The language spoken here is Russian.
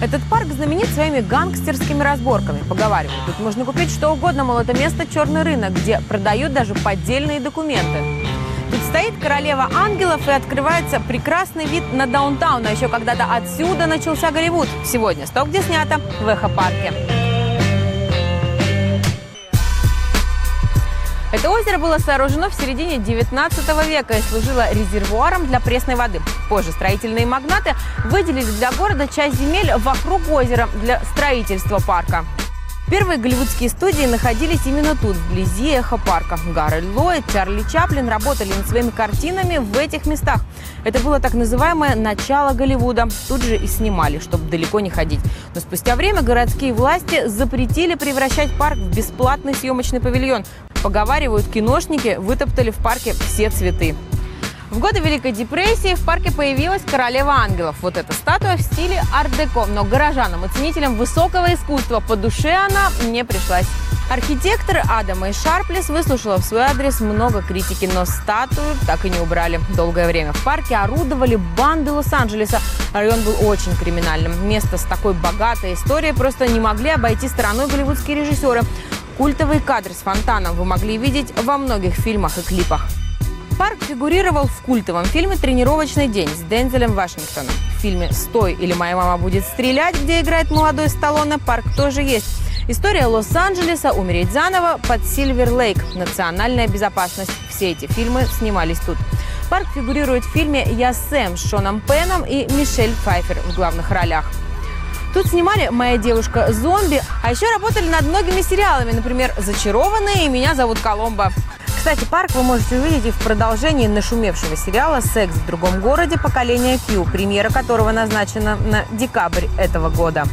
Этот парк знаменит своими гангстерскими разборками. Поговаривают, тут можно купить что угодно, мол, это место черный рынок, где продают даже поддельные документы. Тут стоит королева ангелов и открывается прекрасный вид на даунтаун. А еще когда-то отсюда начался Голливуд. Сегодня сток где снято в Эхо-парке. Это озеро было сооружено в середине 19 века и служило резервуаром для пресной воды. Позже строительные магнаты выделили для города часть земель вокруг озера для строительства парка. Первые голливудские студии находились именно тут, вблизи эхо-парка. Гарольд Ллойд, Чарли Чаплин работали над своими картинами в этих местах. Это было так называемое начало Голливуда. Тут же и снимали, чтобы далеко не ходить. Но спустя время городские власти запретили превращать парк в бесплатный съемочный павильон. Поговаривают, киношники вытоптали в парке все цветы. В годы Великой депрессии в парке появилась королева ангелов. Вот эта статуя в стиле арт-деко. Но горожанам и ценителям высокого искусства по душе она не пришлась. Архитектор Адама и Шарплес выслушала в свой адрес много критики, но статую так и не убрали. Долгое время в парке орудовали банды Лос-Анджелеса. Район был очень криминальным. Место с такой богатой историей просто не могли обойти стороной голливудские режиссеры. Культовые кадры с фонтаном вы могли видеть во многих фильмах и клипах. Парк фигурировал в культовом фильме «Тренировочный день» с Дензелем Вашингтоном. В фильме «Стой» или «Моя мама будет стрелять», где играет молодой Сталлоне, парк тоже есть. История Лос-Анджелеса, умереть заново, под Сильвер Лейк, национальная безопасность. Все эти фильмы снимались тут. Парк фигурирует в фильме «Я Сэм» с Шоном Пеном и Мишель Пфайфер в главных ролях. Тут снимали «Моя девушка зомби», а еще работали над многими сериалами, например, «Зачарованные» и «Меня зовут Коломбо». Кстати, парк вы можете увидеть и в продолжении нашумевшего сериала «Секс в другом городе. Поколение Q», премьера которого назначена на декабрь этого года.